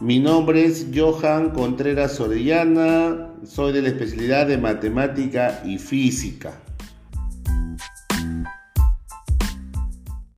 Mi nombre es Johan Contreras Orellana, soy de la especialidad de matemática y física.